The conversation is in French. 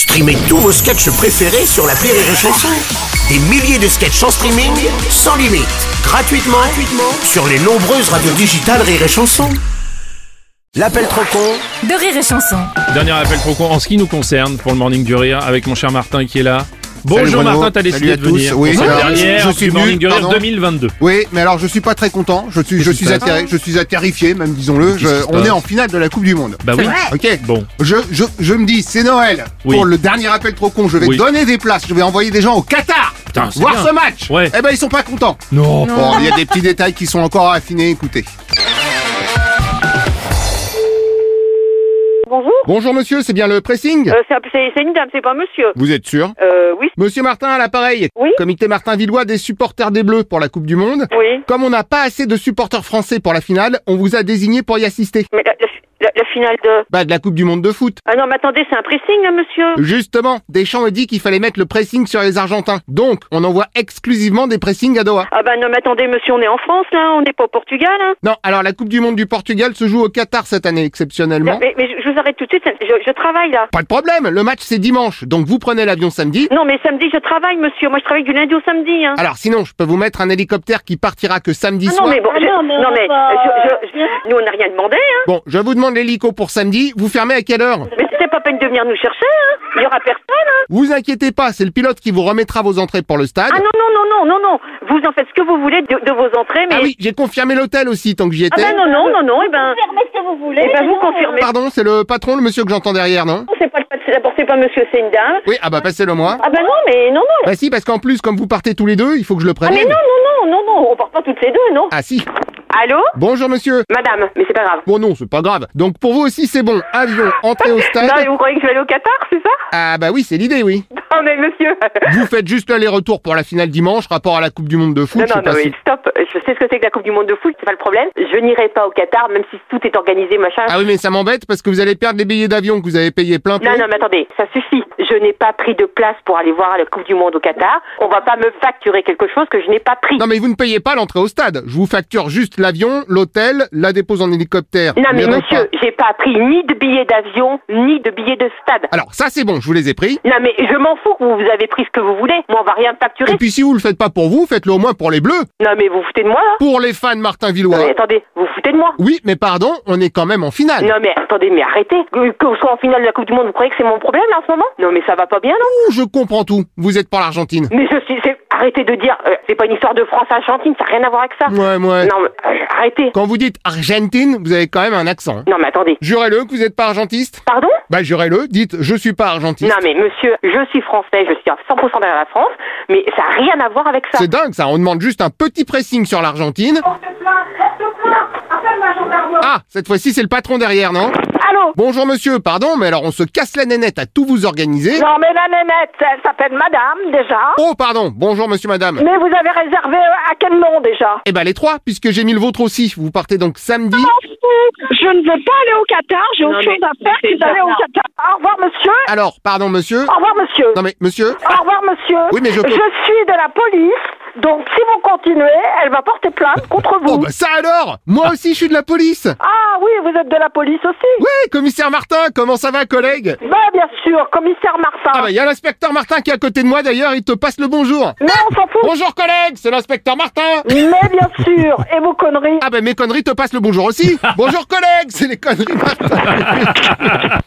Streamez tous vos sketchs préférés sur la Rire et Chanson. Des milliers de sketchs en streaming, sans limite, gratuitement, gratuitement sur les nombreuses radios digitales Rire et Chanson. L'appel trop con de rire et chanson. Dernier appel trop con en ce qui nous concerne pour le Morning du Rire avec mon cher Martin qui est là. Bonjour. Martin, t'as décidé Salut à de venir tous. Oui, pour cette alors, dernière je suis du venu, Morning du Rire pardon. 2022. Oui, mais alors je suis pas très content. Je suis, je suis, je suis terrifié, même disons-le. On est en finale de la Coupe du Monde. Bah oui. Ok. Bon. Je, je, je me dis, c'est Noël. Oui. Pour le dernier appel trop con, je vais Oui. donner des places. Je vais envoyer des gens au Qatar. Putain, voir bien. ce match. Ouais. Eh ben ils sont pas contents. Non. Bon, il y a des petits détails qui sont encore à affiner. Écoutez. Bonjour. Bonjour monsieur, c'est bien le pressing. Euh, c'est une dame, c'est pas monsieur. Vous êtes sûr Euh, oui. Monsieur Martin à l'appareil. Oui. Comité Martin Villois des supporters des Bleus pour la Coupe du Monde. Oui. Comme on n'a pas assez de supporters français pour la finale, on vous a désigné pour y assister. Mais la, la- la- la finale de... Bah de la Coupe du Monde de foot. Ah non, mais attendez, c'est un pressing, là, monsieur Justement, Deschamps a dit qu'il fallait mettre le pressing sur les Argentins. Donc, on envoie exclusivement des pressings à Doha. Ah bah non, mais attendez, monsieur, on est en France, là, on n'est pas au Portugal, hein Non, alors la Coupe du Monde du Portugal se joue au Qatar cette année exceptionnellement. mais, mais je je vous arrête tout de suite, je, je travaille, là. Pas de problème, le match c'est dimanche, donc vous prenez l'avion samedi. Non, mais samedi, je travaille, monsieur. Moi, je travaille du lundi au samedi, hein. Alors sinon, je peux vous mettre un hélicoptère qui partira que samedi Ah soir. non, mais bon, je- non, mais on non, mais va je- je- nous, on n'a rien demandé, hein. Bon, je vous demande l'hélico pour samedi, vous fermez à quelle heure Mais c'est pas peine de venir nous chercher, hein. Il y aura personne, hein. Vous inquiétez pas, c'est le pilote qui vous remettra vos entrées pour le stade. Ah non, non, non, non, non, non. Vous en faites ce que vous voulez de, de vos entrées, mais... Ah oui, j'ai confirmé l'hôtel aussi tant que j'y Ah étais. ben non, non, non, non, et ben... Confirmez ce que vous voulez. Eh ben, vous euh, confirmez. Pardon, c'est le patron, le monsieur que j'entends derrière, non C'est pas le c'est d'abord c'est pas monsieur, c'est une dame. Oui, ah bah passez-le moi. Ah ben non, mais non, non. Bah si, parce qu'en plus, comme vous partez tous les deux, il faut que je le Ah mais prenne. non, non, non, non, non, on part pas toutes les deux, non. Ah si. Allô Bonjour monsieur. Madame, mais c'est pas grave. Bon non, c'est pas grave. Donc pour vous aussi c'est bon. Avion, entrée au Non, mais stade. vous croyez que je vais aller au Qatar, c'est ça? Ah bah oui, c'est l'idée, oui. Non, mais monsieur. Vous faites juste l'aller-retour pour la finale dimanche, rapport à la Coupe du Monde de foot. Non, non, non, pas mais si- stop. Je sais ce que c'est que la Coupe du Monde de foot, c'est pas le problème. Je n'irai pas au Qatar, même si tout est organisé, machin. Ah oui, mais ça m'embête parce que vous allez perdre les billets d'avion que vous avez payé plein. Non, non, mais attendez, ça suffit. Je n'ai pas pris de place pour aller voir la Coupe du Monde au Qatar. On va pas me facturer quelque chose que je n'ai pas pris. Non mais vous ne payez pas l'entrée au stade. Je vous facture juste l'avion, l'hôtel, la dépose en hélicoptère. Non, mais monsieur, j'ai pas pris ni de billets d'avion, ni de billets de stade. Alors ça c'est bon, je vous les ai pris. Non, mais je m'en fous que vous avez pris ce que vous voulez. Moi, on va rien facturer. Et puis si vous le faites pas pour vous, faites-le au moins pour les bleus. Non, mais vous vous foutez de moi, là Pour les fans Martin Non, Villois. mais attendez, vous vous foutez de moi Oui, mais pardon, on est quand même en finale. Non, mais attendez, mais arrêtez. Que, que vous soyez en finale de la Coupe du Monde, vous croyez que c'est mon problème, là, en ce moment? Non, mais ça va pas bien, non? Ouh, Je comprends tout. Vous êtes pour l'Argentine. Mais je suis... Arrêtez de dire... euh, c'est pas une histoire de France-Argentine, ça n'a rien à voir avec ça. Ouais, ouais. Non, mais euh, arrêtez. Quand vous dites Argentine, vous avez quand même un accent. hein. Non, mais attendez. Jurez-le que vous n'êtes pas argentiste. Pardon? Bah jurez-le, dites je suis pas argentiste. Non, mais monsieur, je suis français, je suis à 100% derrière la France, mais ça n'a rien à voir avec ça. C'est dingue ça, on demande juste un petit pressing sur l'Argentine. Ah, cette fois-ci c'est le patron derrière, non? Bonjour monsieur, pardon, mais alors on se casse la nénette à tout vous organiser. Non, mais la nénette, elle s'appelle Madame, déjà. Oh pardon, bonjour monsieur madame. Mais vous avez réservé euh, à quel nom, déjà? Eh ben les trois, puisque j'ai mis le vôtre aussi. Vous partez donc samedi. Je ne veux pas aller au Qatar, j'ai autre mais chose à faire que d'aller au. Qatar. Au revoir, monsieur. Alors, pardon monsieur. Au revoir, monsieur. Non mais monsieur. Au revoir, monsieur. Oui, mais je peux- suis de la police, donc si vous continuez, elle va porter plainte contre vous. Oh bah ça alors Moi aussi je suis de la police. Ah oui, vous êtes de la police aussi Ouais, commissaire Martin, comment ça va collègue? Bah, bien sûr, commissaire Martin. Ah bah il y a l'inspecteur Martin qui est à côté de moi d'ailleurs, il te passe le bonjour. Mais on s'en fout. Bonjour collègue, c'est l'inspecteur Martin. Mais bien sûr, et vos conneries. Ah bah mes conneries te passent le bonjour aussi. Bonjour collègue, c'est les conneries Martin.